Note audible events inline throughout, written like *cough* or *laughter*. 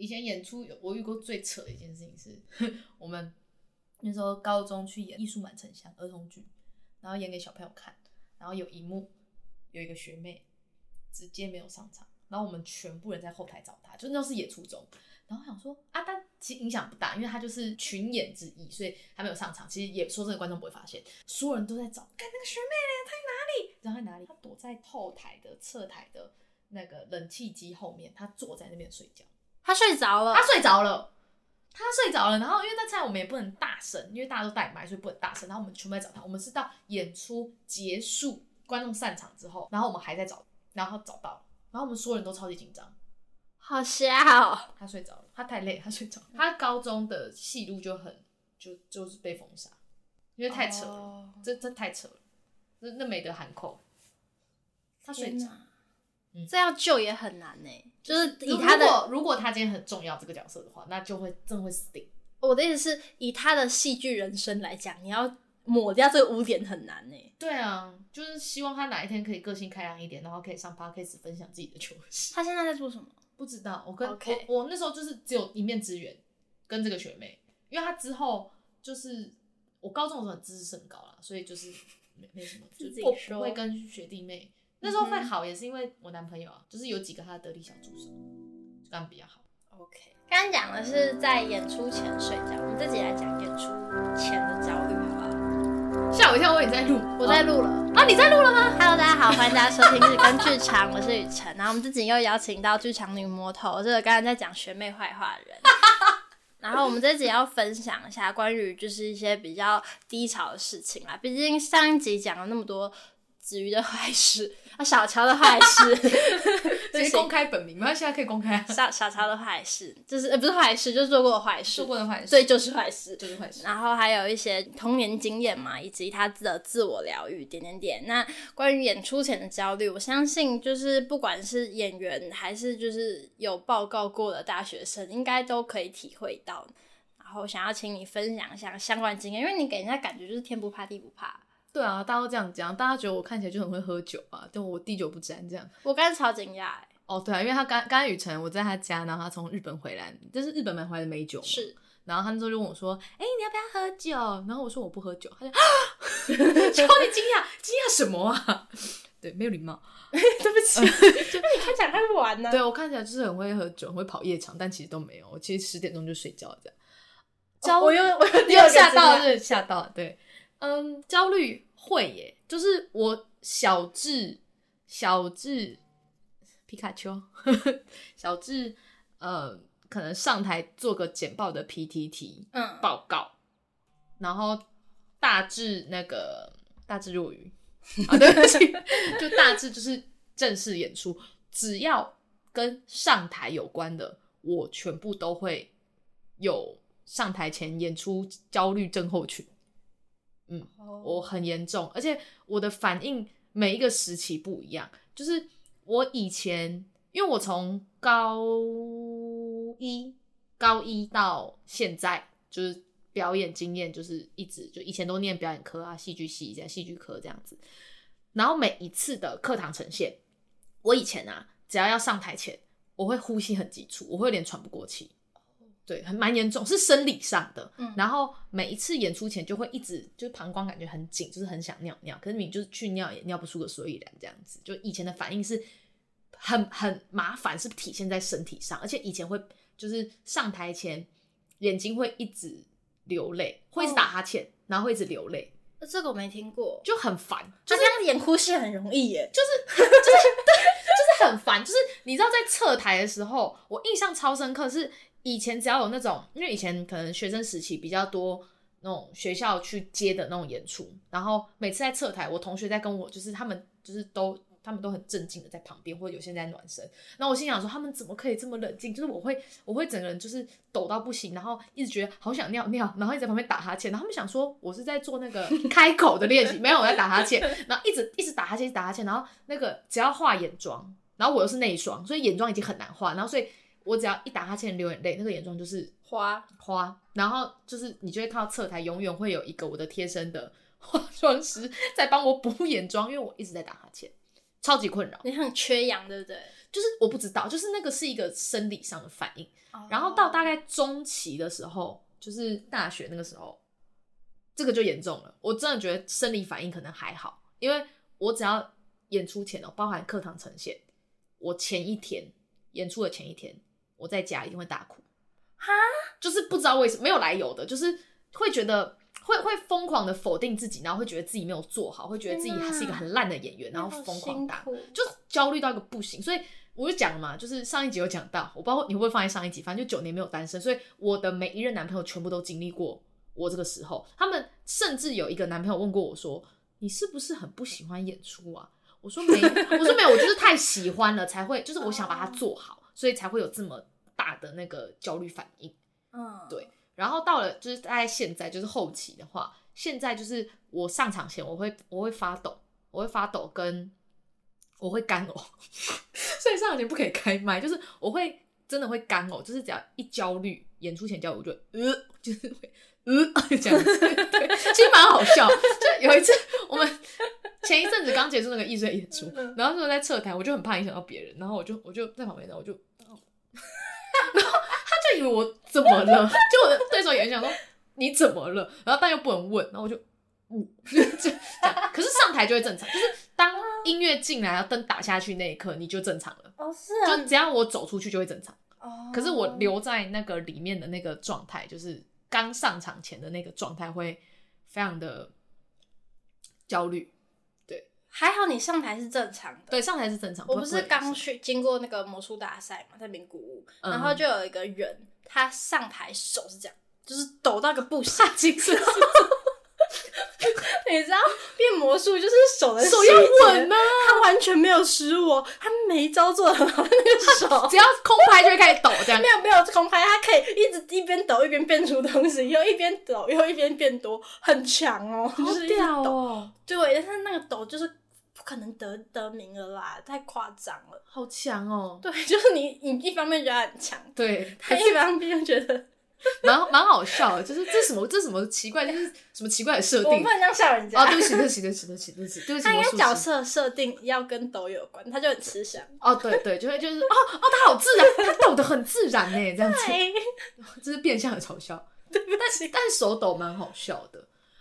以前演出有我遇过最扯的一件事情是，我们那时候高中去演《艺术满城乡》儿童剧，然后演给小朋友看，然后有一幕有一个学妹直接没有上场，然后我们全部人在后台找她，就那是演初中，然后想说啊，但其实影响不大，因为她就是群演之一，所以她没有上场。其实也说真的，观众不会发现，所有人都在找，看那个学妹嘞，她在哪里？然后在哪里？她躲在后台的侧台的那个冷气机后面，她坐在那边睡觉。他睡着了，他睡着了，他睡着了。然后因为那菜我们也不能大声，因为大家都带麦，所以不能大声。然后我们全部在找他。我们是到演出结束，观众散场之后，然后我们还在找，然后找到，然后我们所有人都超级紧张，好笑哦。他睡着了，他太累，他睡着了。他高中的戏路就很就就是被封杀，因为太扯了，哦、这这太扯了，那那没得喊扣。他睡着。嗯、这要救也很难呢、欸，就是以他的，如果如果他今天很重要这个角色的话，那就会真的会死定。我的意思是，以他的戏剧人生来讲，你要抹掉这个污点很难呢、欸。对啊，就是希望他哪一天可以个性开朗一点，然后可以上 podcast 分享自己的糗事。他现在在做什么？不知道。我跟.我我那时候就是只有一面之缘，跟这个学妹，因为他之后就是我高中的时候很知识甚高啦，所以就是没没什么，就不不会跟学弟妹。那时候会好，也是因为我男朋友啊，就是有几个他的得力小助手，就刚比较好。OK，刚刚讲的是在演出前睡觉，我们自己来讲演出前的焦虑，好不好？吓我一跳，我以为你在录，我在录了啊，你在录了吗？Hello，大家好，欢迎大家收听日更剧场，我是雨辰，然后我们自己又邀请到剧场女魔头，这个刚刚在讲学妹坏话的人，*laughs* 然后我们这集要分享一下关于就是一些比较低潮的事情啦，毕竟上一集讲了那么多。子瑜的坏事啊，小乔的坏事，*laughs* 直接公开本名吗？现在可以公开、啊。小小乔的坏事，就是呃不是坏事，就是做过的坏事，做过的坏事，对，就是坏事，就是坏事。然后还有一些童年经验嘛，以及他的自我疗愈，点点点。那关于演出前的焦虑，我相信就是不管是演员还是就是有报告过的大学生，应该都可以体会到。然后想要请你分享一下相关经验，因为你给人家感觉就是天不怕地不怕。对啊，大家都这样讲，大家觉得我看起来就很会喝酒啊，但我滴酒不沾这样。我刚才超惊讶哎。哦，对啊，因为他刚刚雨辰，我在他家，然后他从日本回来，这是日本买回来的美酒。是。然后他那时候就问我说：“哎、欸，你要不要喝酒？”然后我说：“我不喝酒。”他就啊，*laughs* 超级惊讶，惊讶什么啊？*laughs* 对，没有礼貌。*laughs* 对不起，就你看起来很玩呢。对，我看起来就是很会喝酒，很会跑夜场，但其实都没有。我其实十点钟就睡觉这样。哦，我又我又吓到是，吓到了。对，嗯，焦虑。会耶，就是我小智，小智皮卡丘，小智呃，可能上台做个简报的 PPT 嗯，报告，然后大致那个大智若愚啊，对不起，就大致就是正式演出，只要跟上台有关的，我全部都会有上台前演出焦虑症候群。嗯，我很严重，而且我的反应每一个时期不一样。就是我以前，因为我从高一高一到现在，就是表演经验就是一直就以前都念表演科啊，戏剧系这样，戏剧科这样子。然后每一次的课堂呈现，我以前啊，只要要上台前，我会呼吸很急促，我会有点喘不过气。对，很蛮严重，是生理上的。嗯，然后每一次演出前就会一直就是膀胱感觉很紧，就是很想尿尿，可是你就是去尿也尿不出个所以然，这样子。就以前的反应是很很麻烦，是体现在身体上，而且以前会就是上台前眼睛会一直流泪，会一直打哈欠，哦、然后会一直流泪。这个我没听过，就很烦。就是、这样演哭戏很容易耶，就是就是 *laughs* 对，就是很烦。就是你知道在侧台的时候，我印象超深刻是。以前只要有那种，因为以前可能学生时期比较多那种学校去接的那种演出，然后每次在侧台，我同学在跟我，就是他们就是都他们都很镇静的在旁边，或者有些人在暖身。然后我心想说，他们怎么可以这么冷静？就是我会我会整个人就是抖到不行，然后一直觉得好想尿尿，然后一直在旁边打哈欠。然后他们想说我是在做那个 *laughs* 开口的练习，没有我在打哈欠，然后一直一直打哈欠，一直打哈欠。然后那个只要画眼妆，然后我又是内双，所以眼妆已经很难画，然后所以。我只要一打哈欠流眼泪，那个眼妆就是花花，然后就是你就会看到侧台永远会有一个我的贴身的化妆师在帮我补眼妆，因为我一直在打哈欠，超级困扰。你很缺氧，对不对？就是我不知道，就是那个是一个生理上的反应。Oh. 然后到大概中期的时候，就是大学那个时候，这个就严重了。我真的觉得生理反应可能还好，因为我只要演出前哦，包含课堂呈现，我前一天演出的前一天，我在家一定会大哭。哈，就是不知道为什么没有来由的，就是会觉得。会会疯狂的否定自己，然后会觉得自己没有做好，会觉得自己还是一个很烂的演员，然后疯狂打，就焦虑到一个不行。所以我就讲了嘛，就是上一集有讲到，我不知道你会不会放在上一集，反正就九年没有单身，所以我的每一任男朋友全部都经历过我这个时候。他们甚至有一个男朋友问过我说：“你是不是很不喜欢演出啊？”我说没，我说没有，我就是太喜欢了才会，就是我想把它做好，所以才会有这么大的那个焦虑反应。嗯，对。然后到了就是大概现在就是后期的话，现在就是我上场前我会我会发抖，我会发抖跟我会干呕，*laughs* 所以上场前不可以开麦，就是我会真的会干呕，就是只要一焦虑，演出前焦虑我就呃 *laughs* 就是会呃 *laughs* 这样子，对，其实蛮好笑。就有一次我们前一阵子刚结束那个艺术演出，然后那时候在侧台，我就很怕影响到别人，然后我就我就在旁边，然后我就。*laughs* 以为我怎么了？就我的对手也很想说你怎么了？然后但又不能问，然后我就呜，*laughs* 这样。可是上台就会正常，就是当音乐进来，然后灯打下去那一刻，你就正常了。哦，是啊。就只要我走出去就会正常。哦。可是我留在那个里面的那个状态，就是刚上场前的那个状态，会非常的焦虑。对。还好你上台是正常的，对，上台是正常。我不是刚去经过那个魔术大赛嘛，在名古屋，嗯、然后就有一个人，他上台手是这样，就是抖到个不行，*laughs* *laughs* 你知道变魔术就是手的手要稳呢，他完全没有失误哦，他每一招做的很好，那个手。*laughs* 只要空拍就会开始抖，这样。没有没有空拍，他可以一直一边抖一边变出东西，又一边抖又一边变多，很强哦，好屌哦，对，但是那个抖就是不可能得得名了啦，太夸张了，好强哦，对，就是你你一方面觉得很强，对，他一方面觉得。*laughs* 蛮蛮好笑的，就是这什么这什么奇怪，就是什么奇怪的设定。我不能这样笑人家。哦，对不起，对不起，对不起，对不起，对不起，对不起。他应该角色设定要跟抖有关，他就很吃香。哦，对对，就会就是哦哦，他好自然，他抖得很自然呢，这样子。*laughs* 这是变相的嘲笑。对，但是但手抖蛮好笑的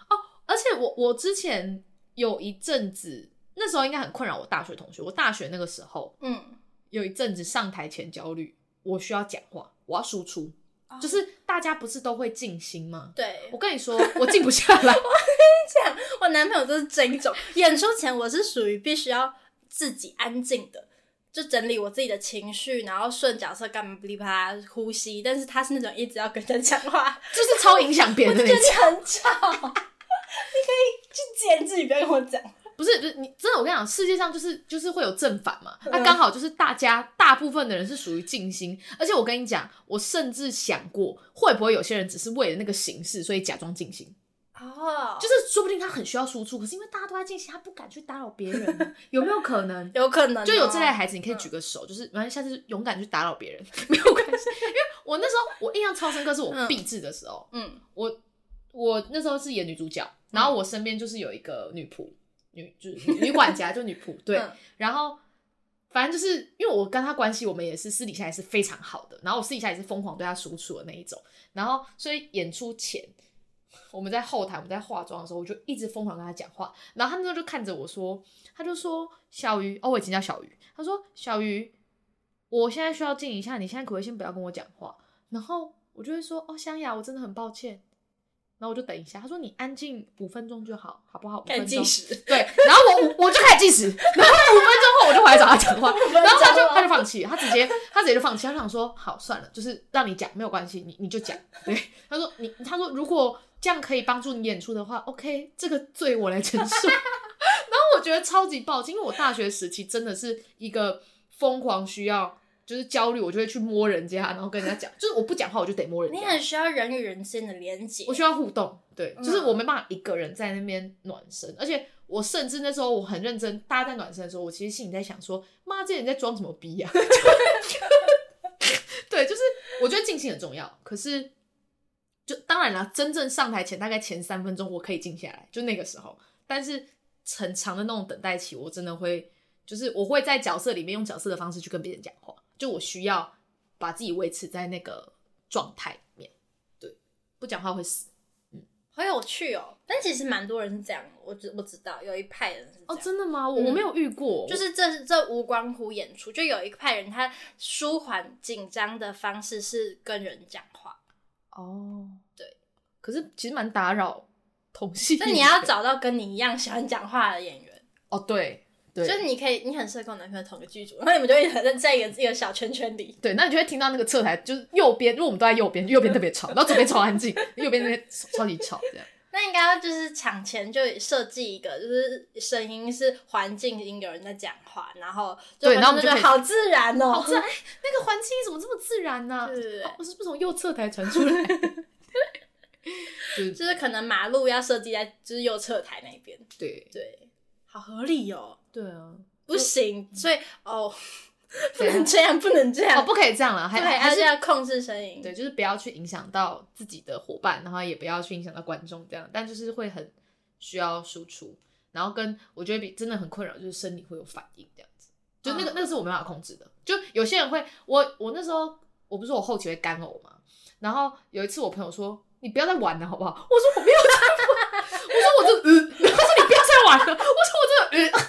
哦。而且我我之前有一阵子，那时候应该很困扰我大学同学。我大学那个时候，嗯，有一阵子上台前焦虑，我需要讲话，我要输出。就是大家不是都会静心吗？对，我跟你说，我静不下来。*laughs* 我跟你讲，我男朋友就是这一种。演出前我是属于必须要自己安静的，就整理我自己的情绪，然后顺角色干嘛噼里啪啦呼吸。但是他是那种一直要跟人讲话，就是超影响别人的那种。你很吵，*laughs* 你可以去剪自己，不要跟我讲。不是，不是你真的，我跟你讲，世界上就是就是会有正反嘛。那刚好就是大家大部分的人是属于静心，而且我跟你讲，我甚至想过会不会有些人只是为了那个形式，所以假装静心。哦，就是说不定他很需要输出，可是因为大家都在静心，他不敢去打扰别人，*laughs* 有没有可能？有可能，就有这类孩子，你可以举个手，就是反正下次勇敢去打扰别人，*laughs* 没有关系。因为我那时候我印象超深刻，是我毕制的时候，嗯，我我那时候是演女主角，然后我身边就是有一个女仆。女就是 *laughs* 女管家，就女仆对，嗯、然后反正就是因为我跟他关系，我们也是私底下也是非常好的，然后我私底下也是疯狂对他输出的那一种，然后所以演出前我们在后台我们在化妆的时候，我就一直疯狂跟他讲话，然后他那时候就看着我说，他就说小鱼哦，我以前叫小鱼，他说小鱼，我现在需要静一下，你现在可不可以先不要跟我讲话？然后我就会说哦，香雅，我真的很抱歉。然后我就等一下，他说你安静五分钟就好，好不好？五分钟。计时。对，然后我我就开始计时，然后五分钟后我就回来找他讲话，*laughs* 然后他就他就放弃，他直接他直接就放弃，他想说好算了，就是让你讲没有关系，你你就讲。对，他说你他说如果这样可以帮助你演出的话，OK，这个罪我来承受。*laughs* 然后我觉得超级抱歉，因为我大学时期真的是一个疯狂需要。就是焦虑，我就会去摸人家，然后跟人家讲。就是我不讲话，我就得摸人家。你很需要人与人之间的连接，我需要互动。对，就是我没办法一个人在那边暖身，嗯、而且我甚至那时候我很认真，大家在暖身的时候，我其实心里在想说：妈，这人在装什么逼呀、啊？*laughs* 对，就是我觉得静心很重要。可是，就当然了，真正上台前大概前三分钟我可以静下来，就那个时候。但是很长的那种等待期，我真的会。就是我会在角色里面用角色的方式去跟别人讲话，就我需要把自己维持在那个状态里面，对，不讲话会死。好有趣哦！但其实蛮多人是这样，我知我知道有一派人是哦，真的吗？我、嗯、我没有遇过，就是这这无关乎演出，就有一派人他舒缓紧张的方式是跟人讲话。哦，对，可是其实蛮打扰同性。那你要找到跟你一样喜欢讲话的演员。哦，对。对，就是你可以，你很适合跟我男朋友同个剧组，然后你们就会在在一个一个小圈圈里。对，那你就会听到那个侧台，就是右边，因为我们都在右边，右边特别吵，然后左边超安静，右边那边超级吵，这样。那应该要就是场前就设计一个，就是声音是环境音，有人在讲话，然后对，然后我们就好自然哦，好自然，那个环境怎么这么自然呢？对对对，我是不是从右侧台传出来？*laughs* 就是可能马路要设计在就是右侧台那边。对对，好合理哦。对啊，不行，所以哦，不能这样，不能这样，哦，不可以这样了，还还是要控制声音，对，就是不要去影响到自己的伙伴，然后也不要去影响到观众，这样，但就是会很需要输出，然后跟我觉得比真的很困扰，就是生理会有反应这样子，就那个、嗯、那个是我没办法控制的，就有些人会，我我那时候我不是说我后期会干呕嘛，然后有一次我朋友说你不要再玩了好不好？我说我没有在玩，我说我这嗯，*laughs* 他说你不要再玩了，我说我真的嗯。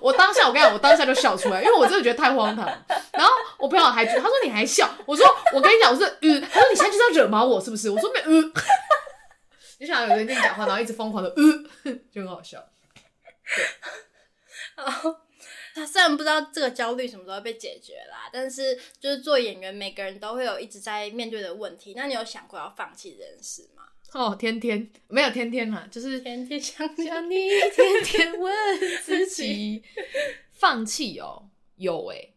我当下，我跟你讲，我当下就笑出来，因为我真的觉得太荒唐。然后我朋友还觉得，他说你还笑，我说我跟你讲，我是嗯，他说你现在就是要惹毛我是不是？我说没嗯，你想有人跟你讲话，然后一直疯狂的嗯，*laughs* 就很好笑。对，然后他虽然不知道这个焦虑什么时候被解决啦，但是就是做演员，每个人都会有一直在面对的问题。那你有想过要放弃这件事吗？哦，天天没有天天嘛，就是天天想想你，天天问自己，放弃哦，有诶、欸，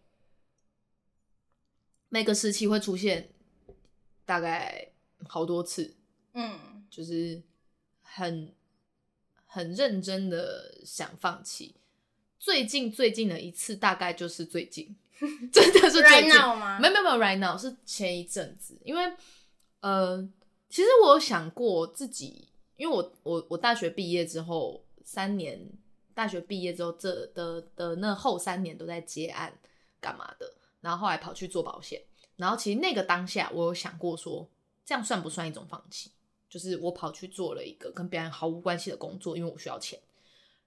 每个时期会出现大概好多次，嗯，就是很很认真的想放弃。最近最近的一次大概就是最近，*laughs* 真的是最近 right now 吗？没有没有没有，right now 是前一阵子，因为呃。其实我有想过自己，因为我我我大学毕业之后三年，大学毕业之后这的的那后三年都在接案干嘛的，然后后来跑去做保险，然后其实那个当下我有想过说，这样算不算一种放弃？就是我跑去做了一个跟别人毫无关系的工作，因为我需要钱。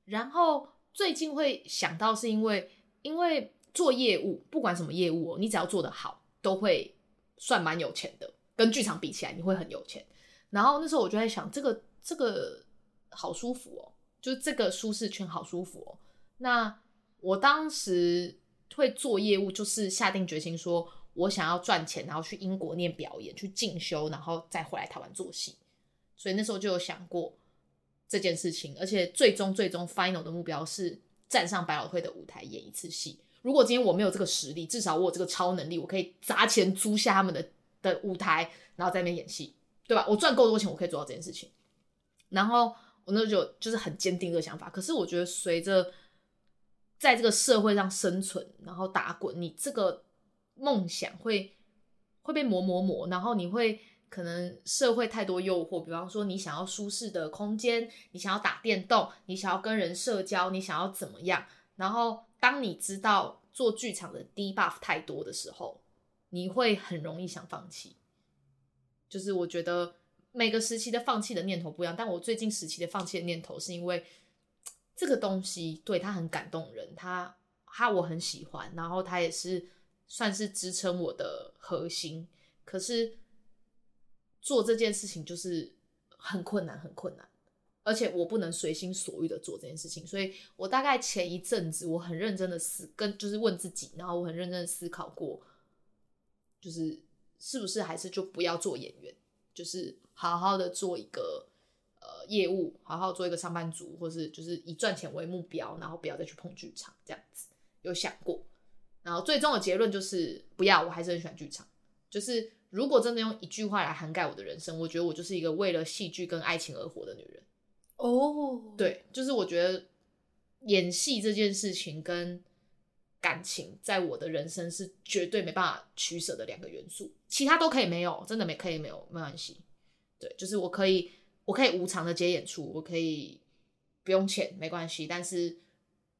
然后最近会想到是因为，因为做业务，不管什么业务，你只要做得好，都会算蛮有钱的。跟剧场比起来，你会很有钱。然后那时候我就在想，这个这个好舒服哦，就是这个舒适圈好舒服哦。那我当时会做业务，就是下定决心说，我想要赚钱，然后去英国念表演，去进修，然后再回来台湾做戏。所以那时候就有想过这件事情，而且最终最终 final 的目标是站上百老汇的舞台演一次戏。如果今天我没有这个实力，至少我有这个超能力，我可以砸钱租下他们的。的舞台，然后在那边演戏，对吧？我赚够多钱，我可以做到这件事情。然后我那时候就就是很坚定这个想法。可是我觉得，随着在这个社会上生存，然后打滚，你这个梦想会会被磨磨磨。然后你会可能社会太多诱惑，比方说你想要舒适的空间，你想要打电动，你想要跟人社交，你想要怎么样？然后当你知道做剧场的 debuff 太多的时候。你会很容易想放弃，就是我觉得每个时期的放弃的念头不一样，但我最近时期的放弃的念头是因为这个东西对他很感动人，他他我很喜欢，然后他也是算是支撑我的核心。可是做这件事情就是很困难，很困难，而且我不能随心所欲的做这件事情，所以我大概前一阵子我很认真的思跟就是问自己，然后我很认真的思考过。就是是不是还是就不要做演员，就是好好的做一个呃业务，好好做一个上班族，或是就是以赚钱为目标，然后不要再去碰剧场这样子。有想过，然后最终的结论就是不要，我还是很喜欢剧场。就是如果真的用一句话来涵盖我的人生，我觉得我就是一个为了戏剧跟爱情而活的女人。哦，oh. 对，就是我觉得演戏这件事情跟。感情在我的人生是绝对没办法取舍的两个元素，其他都可以没有，真的没可以没有，没关系。对，就是我可以，我可以无偿的接演出，我可以不用钱，没关系。但是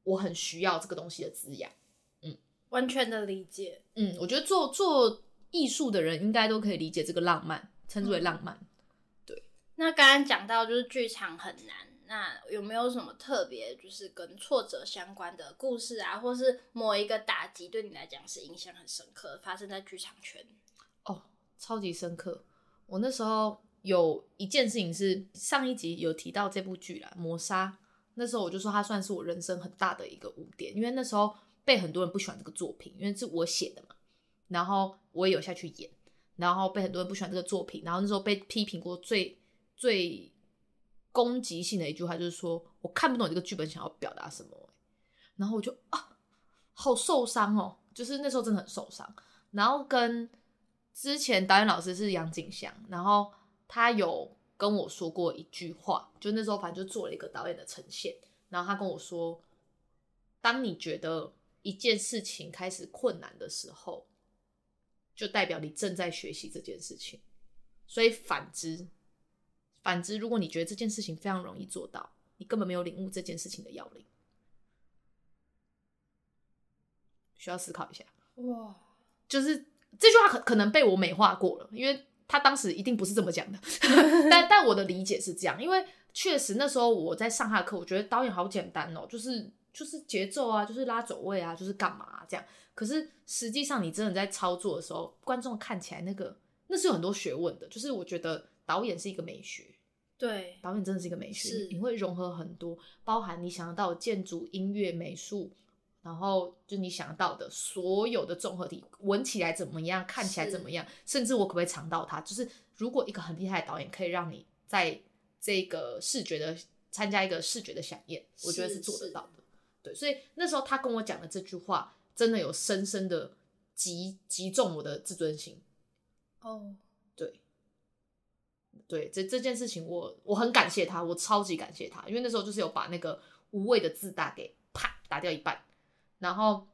我很需要这个东西的滋养。嗯，完全的理解。嗯，我觉得做做艺术的人应该都可以理解这个浪漫，称之为浪漫。嗯、对。那刚刚讲到就是剧场很难，那有没有什么特别就是跟挫折相关的故事啊，或是某一个打击对你来讲是印象很深刻，发生在剧场圈？哦，超级深刻。我那时候有一件事情是上一集有提到这部剧啦，《磨砂》。那时候我就说它算是我人生很大的一个污点，因为那时候被很多人不喜欢这个作品，因为是我写的嘛。然后我也有下去演，然后被很多人不喜欢这个作品。然后那时候被批评过最最攻击性的一句话就是说，我看不懂这个剧本想要表达什么。然后我就啊，好受伤哦，就是那时候真的很受伤。然后跟之前导演老师是杨景祥，然后他有。跟我说过一句话，就那时候反正就做了一个导演的呈现，然后他跟我说，当你觉得一件事情开始困难的时候，就代表你正在学习这件事情。所以反之，反之，如果你觉得这件事情非常容易做到，你根本没有领悟这件事情的要领，需要思考一下。哇，就是这句话可可能被我美化过了，因为。他当时一定不是这么讲的，*laughs* 但但我的理解是这样，因为确实那时候我在上他的课，我觉得导演好简单哦，就是就是节奏啊，就是拉走位啊，就是干嘛啊，这样。可是实际上你真的在操作的时候，观众看起来那个那是有很多学问的，就是我觉得导演是一个美学，对，导演真的是一个美学，你会融合很多，包含你想得到的建筑、音乐、美术。然后就你想到的所有的综合体，闻起来怎么样，看起来怎么样，甚至我可不可以尝到它？就是如果一个很厉害的导演可以让你在这个视觉的参加一个视觉的饗宴，我觉得是做得到的。对，所以那时候他跟我讲的这句话，真的有深深的击击中我的自尊心。哦、oh.，对，对，这这件事情我我很感谢他，我超级感谢他，因为那时候就是有把那个无谓的自大给啪打掉一半。然后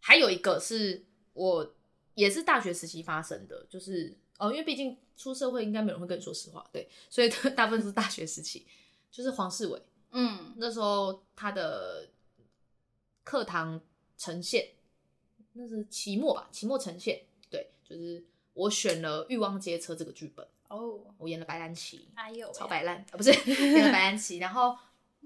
还有一个是我也是大学时期发生的，就是哦，因为毕竟出社会应该没有人会跟你说实话，对，所以 *laughs* 大部分是大学时期，就是黄世伟，嗯，那时候他的课堂呈现，那是期末吧，期末呈现，对，就是我选了《欲望街车》这个剧本，哦，我演了白兰奇，哎呦，超白烂啊，不是 *laughs* 演了白兰奇，然后。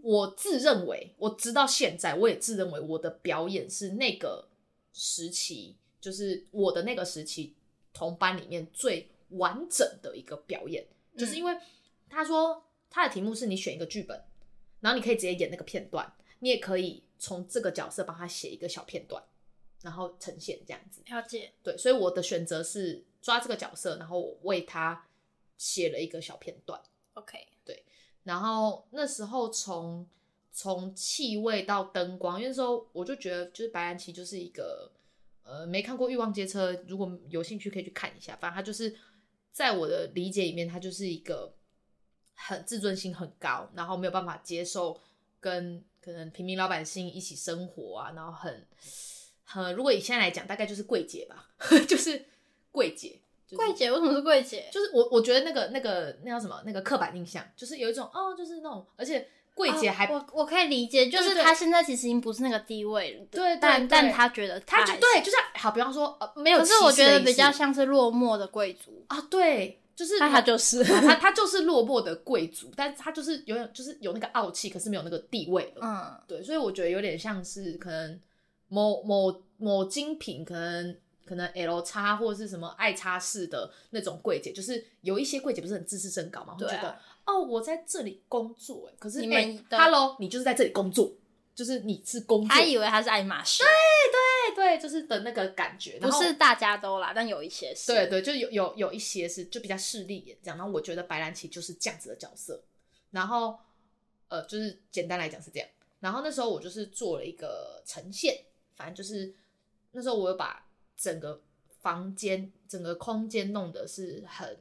我自认为，我直到现在，我也自认为我的表演是那个时期，就是我的那个时期同班里面最完整的一个表演，嗯、就是因为他说他的题目是你选一个剧本，然后你可以直接演那个片段，你也可以从这个角色帮他写一个小片段，然后呈现这样子。了解。对，所以我的选择是抓这个角色，然后我为他写了一个小片段。OK 对。然后那时候从从气味到灯光，因为那时候我就觉得就是白兰奇就是一个呃没看过《欲望街车》，如果有兴趣可以去看一下。反正他就是在我的理解里面，他就是一个很自尊心很高，然后没有办法接受跟可能平民老百姓一起生活啊，然后很很如果以现在来讲，大概就是柜姐吧，*laughs* 就是柜姐。柜、就是、姐为什么是柜姐？就是我我觉得那个那个那叫什么？那个刻板印象，就是有一种哦，就是那种，而且柜姐还、哦、我我可以理解，就是她现在其实已经不是那个地位了，对，对，但但她觉得她就对，就是好，比方说呃没有，可是我觉得比较像是落寞的贵族啊，对，就是他就是他他就是落寞的贵族，但是他就是有点就是有那个傲气，可是没有那个地位了，嗯，对，所以我觉得有点像是可能某某某精品可能。可能 L 叉或者是什么爱叉式的那种柜姐，就是有一些柜姐不是很自视甚高嘛，会觉得哦，我在这里工作，哎，可是你们、欸、Hello，你就是在这里工作，就是你是工作，他以为他是爱马仕，对对对，就是的那个感觉，不是大家都啦，但有一些是，对对，就有有有一些是就比较势利眼这样，然后我觉得白兰奇就是这样子的角色，然后呃，就是简单来讲是这样，然后那时候我就是做了一个呈现，反正就是那时候我有把。整个房间、整个空间弄得是很、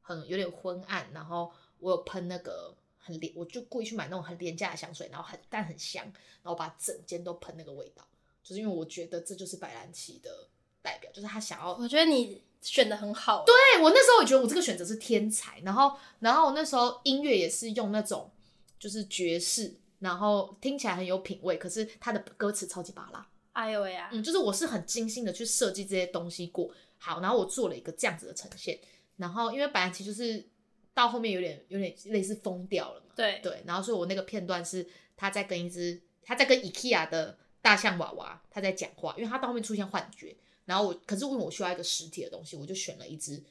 很有点昏暗，然后我有喷那个很廉，我就故意去买那种很廉价的香水，然后很但很香，然后把整间都喷那个味道，就是因为我觉得这就是白兰奇的代表，就是他想要。我觉得你选的很好，对，我那时候也觉得我这个选择是天才，然后然后我那时候音乐也是用那种就是爵士。然后听起来很有品味，可是他的歌词超级芭乐。哎呦喂呀，嗯，就是我是很精心的去设计这些东西过，好，然后我做了一个这样子的呈现，然后因为白兰其实就是到后面有点有点类似疯掉了嘛，对对，然后所以我那个片段是他在跟一只他在跟 IKEA 的大象娃娃他在讲话，因为他到后面出现幻觉，然后我可是因为我需要一个实体的东西，我就选了一只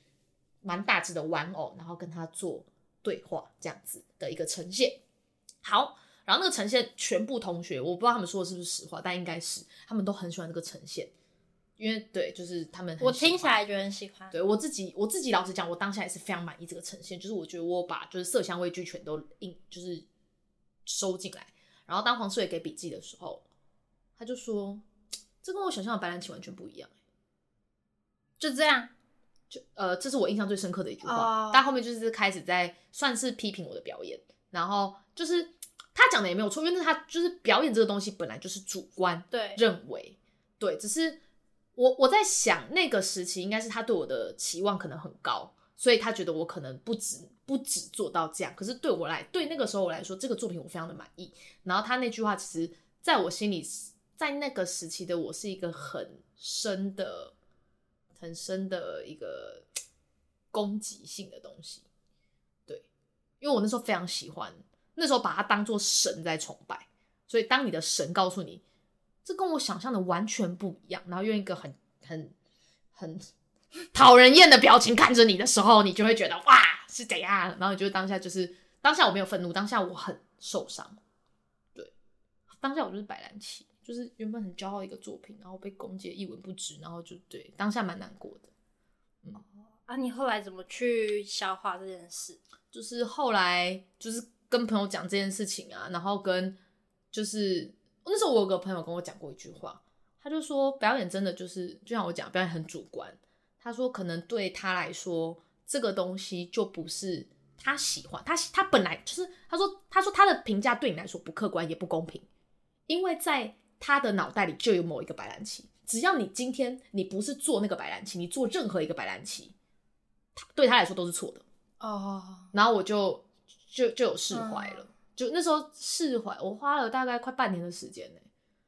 蛮大只的玩偶，然后跟他做对话这样子的一个呈现，好。然后那个呈现，全部同学我不知道他们说的是不是实话，但应该是他们都很喜欢这个呈现，因为对，就是他们。我听起来就很喜欢。对我自己，我自己老实讲，我当下也是非常满意这个呈现，就是我觉得我把就是色香味俱全都印，就是收进来。然后当黄世伟给笔记的时候，他就说：“这跟我想象的白兰奇完全不一样。”就这样，就呃，这是我印象最深刻的一句话。Oh. 但后面就是开始在算是批评我的表演，然后就是。他讲的也没有错，因为他就是表演这个东西本来就是主观对认为对，对，只是我我在想那个时期应该是他对我的期望可能很高，所以他觉得我可能不止不止做到这样。可是对我来，对那个时候我来说，这个作品我非常的满意。然后他那句话，其实在我心里，在那个时期的我是一个很深的、很深的一个攻击性的东西。对，因为我那时候非常喜欢。那时候把它当做神在崇拜，所以当你的神告诉你这跟我想象的完全不一样，然后用一个很很很讨人厌的表情看着你的时候，你就会觉得哇是怎样？然后你就当下就是当下我没有愤怒，当下我很受伤。对，当下我就是白兰奇，就是原本很骄傲一个作品，然后被攻击一文不值，然后就对当下蛮难过的。嗯啊，你后来怎么去消化这件事？就是后来就是。跟朋友讲这件事情啊，然后跟就是那时候我有个朋友跟我讲过一句话，他就说表演真的就是就像我讲，表演很主观。他说可能对他来说，这个东西就不是他喜欢，他他本来就是他说他说他的评价对你来说不客观也不公平，因为在他的脑袋里就有某一个白兰奇，只要你今天你不是做那个白兰奇，你做任何一个白兰奇，对他来说都是错的哦。Oh. 然后我就。就就有释怀了，嗯、就那时候释怀，我花了大概快半年的时间呢。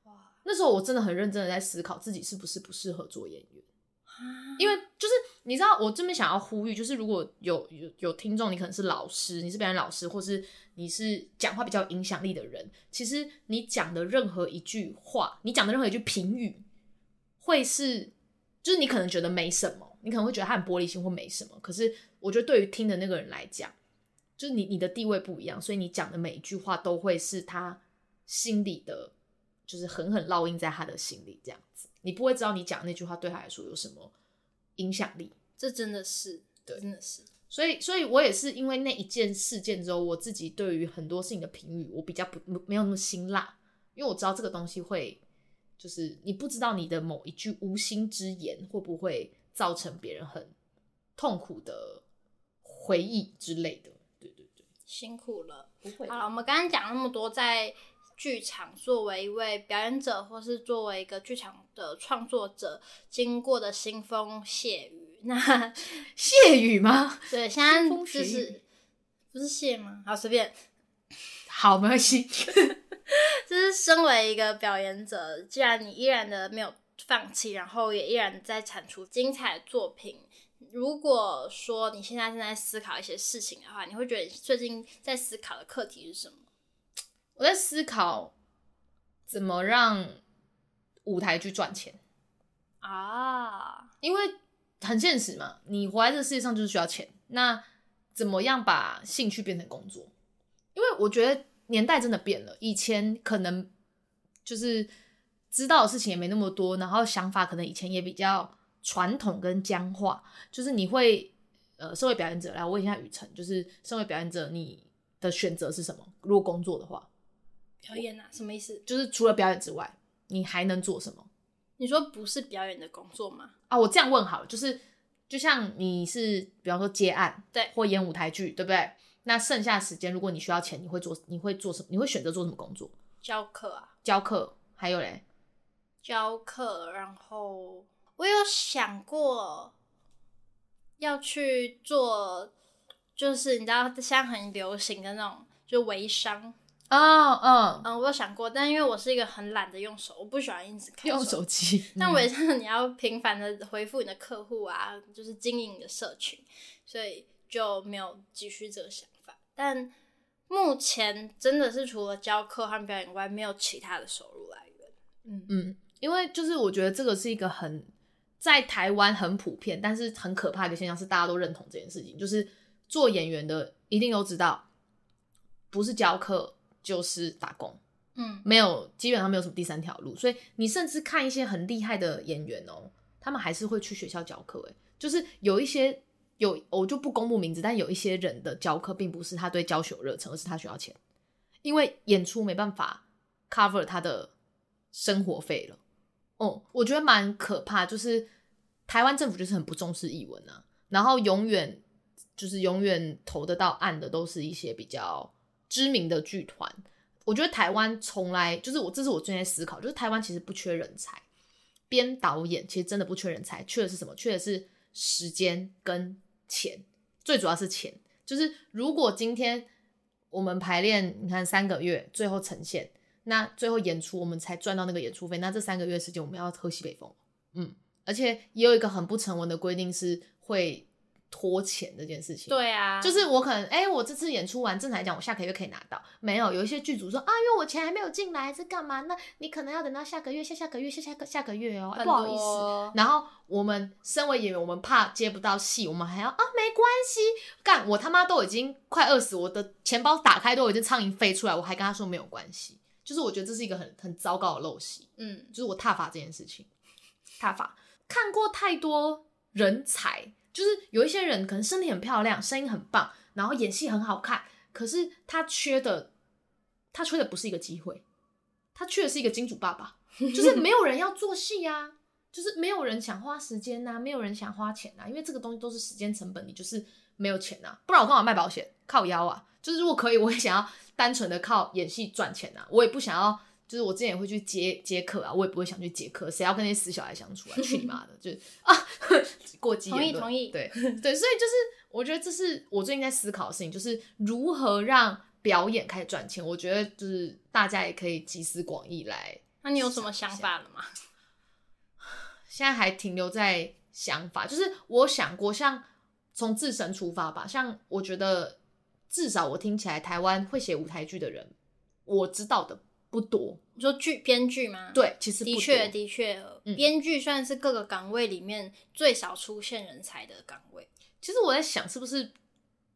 哇，那时候我真的很认真的在思考自己是不是不适合做演员，啊、因为就是你知道，我这边想要呼吁，就是如果有有有听众，你可能是老师，你是表演老师，或是你是讲话比较有影响力的人，其实你讲的任何一句话，你讲的任何一句评语，会是就是你可能觉得没什么，你可能会觉得他很玻璃心或没什么，可是我觉得对于听的那个人来讲。就是你你的地位不一样，所以你讲的每一句话都会是他心里的，就是狠狠烙印在他的心里这样子。你不会知道你讲的那句话对他来说有什么影响力。这真的是，对，真的是。所以，所以我也是因为那一件事件之后，我自己对于很多事情的评语，我比较不没有那么辛辣，因为我知道这个东西会，就是你不知道你的某一句无心之言会不会造成别人很痛苦的回忆之类的。辛苦了，不会。好了，我们刚刚讲那么多，在剧场作为一位表演者，或是作为一个剧场的创作者，经过的腥风血雨。那 *laughs* 血雨吗？*laughs* 对，现在就是不是血吗？好，随便。好，没关系。*laughs* 就是身为一个表演者，既然你依然的没有放弃，然后也依然在产出精彩的作品。如果说你现在正在思考一些事情的话，你会觉得你最近在思考的课题是什么？我在思考怎么让舞台剧赚钱啊，因为很现实嘛，你活在这个世界上就是需要钱。那怎么样把兴趣变成工作？因为我觉得年代真的变了，以前可能就是知道的事情也没那么多，然后想法可能以前也比较。传统跟僵化，就是你会，呃，社会表演者来，我问一下雨辰，就是身为表演者，你的选择是什么？如果工作的话，表演啊，什么意思？就是除了表演之外，你还能做什么？你说不是表演的工作吗？啊，我这样问好了，就是就像你是，比方说接案，对，或演舞台剧，对不对？那剩下时间，如果你需要钱，你会做，你会做什么？你会选择做什么工作？教课啊，教课，还有嘞，教课，然后。我有想过要去做，就是你知道现在很流行的那种，就微商哦，嗯嗯，我有想过，但因为我是一个很懒得用手，我不喜欢一直看用手机。但我也是 *laughs* 你要频繁的回复你的客户啊，就是经营你的社群，所以就没有继续这个想法。但目前真的是除了教课和表演外，没有其他的收入来源。嗯嗯，因为就是我觉得这个是一个很在台湾很普遍，但是很可怕的现象是大家都认同这件事情，就是做演员的一定都知道，不是教课。就是打工，嗯，没有，基本上没有什么第三条路，所以你甚至看一些很厉害的演员哦，他们还是会去学校教课，诶，就是有一些有，我就不公布名字，但有一些人的教课并不是他对教学有热忱，而是他需要钱，因为演出没办法 cover 他的生活费了。哦，我觉得蛮可怕，就是台湾政府就是很不重视译文啊，然后永远就是永远投得到案的都是一些比较。知名的剧团，我觉得台湾从来就是我，这是我最近在思考，就是台湾其实不缺人才，编导演其实真的不缺人才，缺的是什么？缺的是时间跟钱，最主要是钱。就是如果今天我们排练，你看三个月，最后呈现，那最后演出我们才赚到那个演出费，那这三个月时间我们要喝西北风，嗯，而且也有一个很不成文的规定是会。拖钱这件事情，对啊，就是我可能哎、欸，我这次演出完，正常来讲，我下个月可以拿到。没有，有一些剧组说啊，因为我钱还没有进来，是干嘛？那你可能要等到下个月、下下个月、下下个下个月哦、喔，不好意思。然后我们身为演员，我们怕接不到戏，我们还要啊，没关系，干我他妈都已经快饿死，我的钱包打开都已经苍蝇飞出来，我还跟他说没有关系。就是我觉得这是一个很很糟糕的陋习，嗯，就是我踏法这件事情，踏法看过太多人才。就是有一些人可能身体很漂亮，声音很棒，然后演戏很好看，可是他缺的，他缺的不是一个机会，他缺的是一个金主爸爸，就是没有人要做戏呀，就是没有人想花时间呐，没有人想花钱呐，因为这个东西都是时间成本，你就是没有钱呐，不然我干嘛卖保险？靠腰啊，就是如果可以，我也想要单纯的靠演戏赚钱啊，我也不想要。就是我之前也会去接接客啊，我也不会想去接客，谁要跟那些死小孩相处啊？去你妈的！就是 *laughs* 啊，过激。同意同意。对对，所以就是我觉得这是我最近在思考的事情，就是如何让表演开始赚钱。我觉得就是大家也可以集思广益来。那你有什么想法了吗？现在还停留在想法，就是我想过，像从自身出发吧。像我觉得至少我听起来，台湾会写舞台剧的人，我知道的。不多，你说剧编剧吗？对，其实的确的确，编剧算是各个岗位里面最少出现人才的岗位。其实我在想，是不是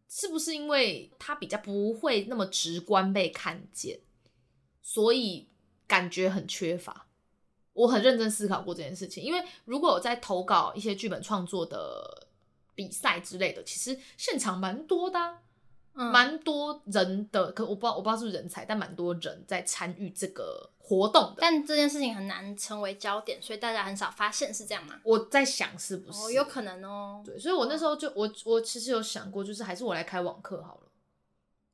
是不是因为他比较不会那么直观被看见，所以感觉很缺乏。我很认真思考过这件事情，因为如果我在投稿一些剧本创作的比赛之类的，其实现场蛮多的啊。蛮、嗯、多人的，可我不知道，我不知道是不是人才，但蛮多人在参与这个活动的。但这件事情很难成为焦点，所以大家很少发现，是这样吗？我在想是不是？哦，有可能哦。对，所以我那时候就我我其实有想过，就是还是我来开网课好了。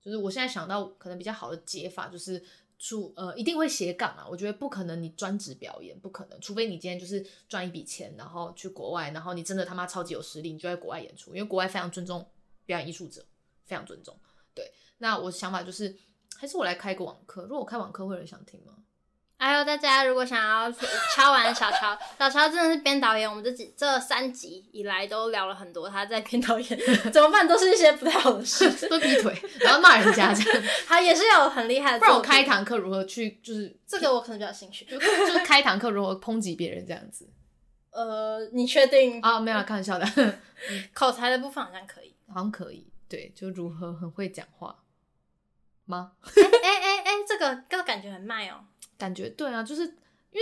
就是我现在想到可能比较好的解法，就是出呃一定会斜杠啊。我觉得不可能你专职表演，不可能，除非你今天就是赚一笔钱，然后去国外，然后你真的他妈超级有实力，你就在国外演出，因为国外非常尊重表演艺术者。非常尊重，对。那我想法就是，还是我来开个网课。如果我开网课，会有人想听吗？还有大家如果想要 *laughs* 敲完小乔，小乔真的是编导演。我们这几这三集以来都聊了很多他在编导演 *laughs* 怎么办，都是一些不太好的事，*laughs* 都劈腿，然后骂人家这样。他也是有很厉害的。不然我开一堂课如何去，就是这个我可能比较兴趣，就就是开一堂课如何抨击别人这样子。呃，你确定？啊，没有，开玩笑的。口才的部分好像可以，好像可以。对，就如何很会讲话吗？哎哎哎哎，这个这个感觉很卖哦。感觉对啊，就是因为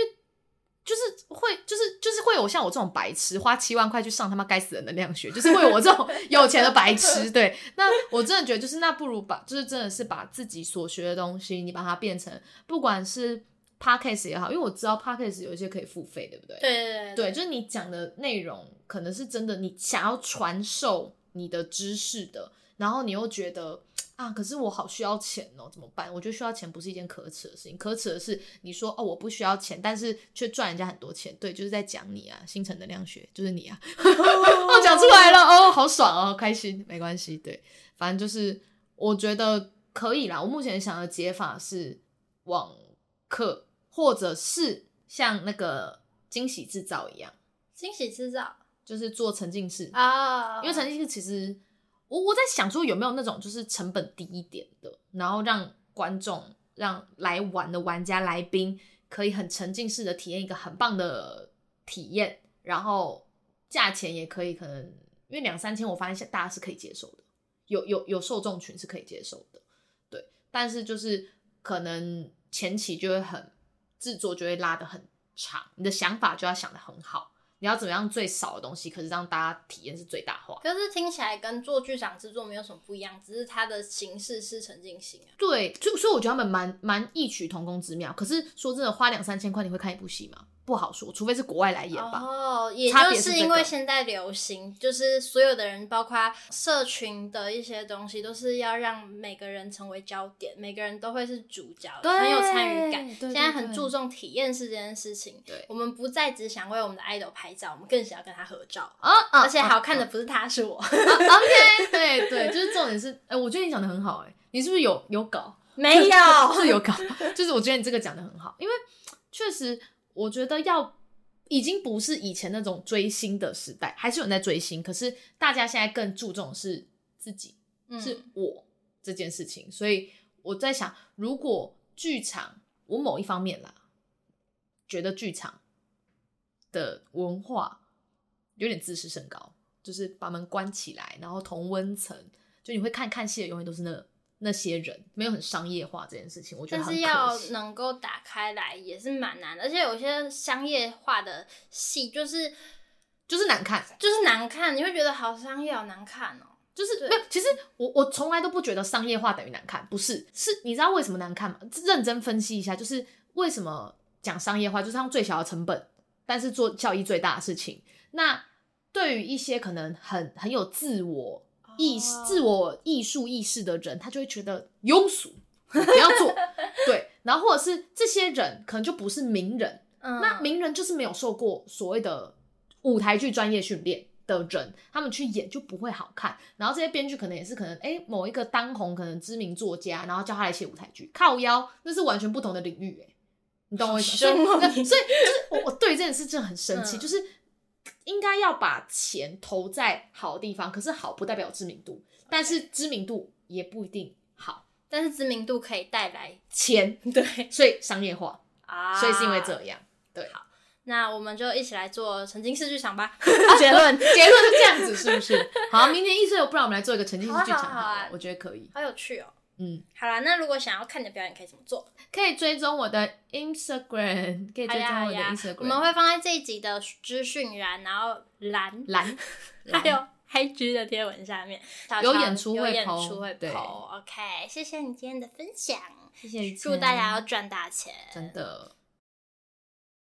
就是会就是就是会有像我这种白痴花七万块去上他妈该死的能量学，就是会有我这种有钱的白痴。对，那我真的觉得就是那不如把就是真的是把自己所学的东西，你把它变成不管是 podcast 也好，因为我知道 podcast 有一些可以付费，对不对？对对对，对，就是你讲的内容可能是真的，你想要传授。你的知识的，然后你又觉得啊，可是我好需要钱哦，怎么办？我觉得需要钱不是一件可耻的事情，可耻的是你说哦，我不需要钱，但是却赚人家很多钱，对，就是在讲你啊，星辰能量学就是你啊，哦，*laughs* 讲出来了哦，好爽哦，开心，没关系，对，反正就是我觉得可以啦。我目前想的解法是网课，或者是像那个惊喜制造一样，惊喜制造就是做沉浸式啊。因为沉浸式其实我我在想说有没有那种就是成本低一点的，然后让观众、让来玩的玩家来宾可以很沉浸式的体验一个很棒的体验，然后价钱也可以可能因为两三千，我发现大家是可以接受的。有有有受众群是可以接受的，对，但是就是可能前期就会很制作就会拉得很长，你的想法就要想得很好，你要怎么样最少的东西，可是让大家体验是最大化。可是听起来跟做剧场制作没有什么不一样，只是它的形式是沉浸型啊。对，就所以我觉得他们蛮蛮异曲同工之妙。可是说真的，花两三千块你会看一部戏吗？不好说，除非是国外来演吧。哦，也就是因为现在流行，就是所有的人，包括社群的一些东西，都是要让每个人成为焦点，每个人都会是主角，很有参与感。现在很注重体验式这件事情。对，我们不再只想为我们的 idol 拍照，我们更想要跟他合照。哦，而且好看的不是他，是我。OK，对对，就是重点是，哎，我觉得你讲的很好，哎，你是不是有有稿？没有，*laughs* 是有稿。就是我觉得你这个讲的很好，因为确实。我觉得要已经不是以前那种追星的时代，还是有人在追星，可是大家现在更注重是自己，嗯、是我这件事情。所以我在想，如果剧场，我某一方面啦，觉得剧场的文化有点自视甚高，就是把门关起来，然后同温层，就你会看看戏的永远都是那个。那些人没有很商业化这件事情，我觉得。但是要能够打开来也是蛮难的，而且有些商业化的戏就是就是难看，就是难看，你会觉得好商业，好难看哦。就是没有，其实我我从来都不觉得商业化等于难看，不是，是你知道为什么难看吗？认真分析一下，就是为什么讲商业化，就是用最小的成本，但是做效益最大的事情。那对于一些可能很很有自我。意自我艺术意识的人，他就会觉得庸俗，*laughs* 不要做。对，然后或者是这些人可能就不是名人，嗯、那名人就是没有受过所谓的舞台剧专业训练的人，他们去演就不会好看。然后这些编剧可能也是可能，哎、欸，某一个当红可能知名作家，然后叫他来写舞台剧，靠腰，那是完全不同的领域，哎，你懂我意思？所以，所以就是我我对这件事真的很生气，嗯、就是。应该要把钱投在好的地方，可是好不代表知名度但是知名度也不一定好，但是知名度可以带来钱，*laughs* 对，*laughs* 所以商业化啊，所以是因为这样，对，好，那我们就一起来做沉浸式剧场吧。*laughs* 结论，结论是这样子，是不是？好，明年一岁，不然我们来做一个沉浸式剧场，好，好，好，好，我觉得可以，好有趣哦。嗯，好啦，那如果想要看你的表演，可以怎么做？可以追踪我的 Instagram，可以追踪我的 Instagram，我们会放在这一集的资讯栏，然后蓝蓝 *laughs* 还有 IG 的贴文下面，有演出会有演出会 po，OK，谢谢你今天的分享，谢谢，祝大家要赚大钱，真的。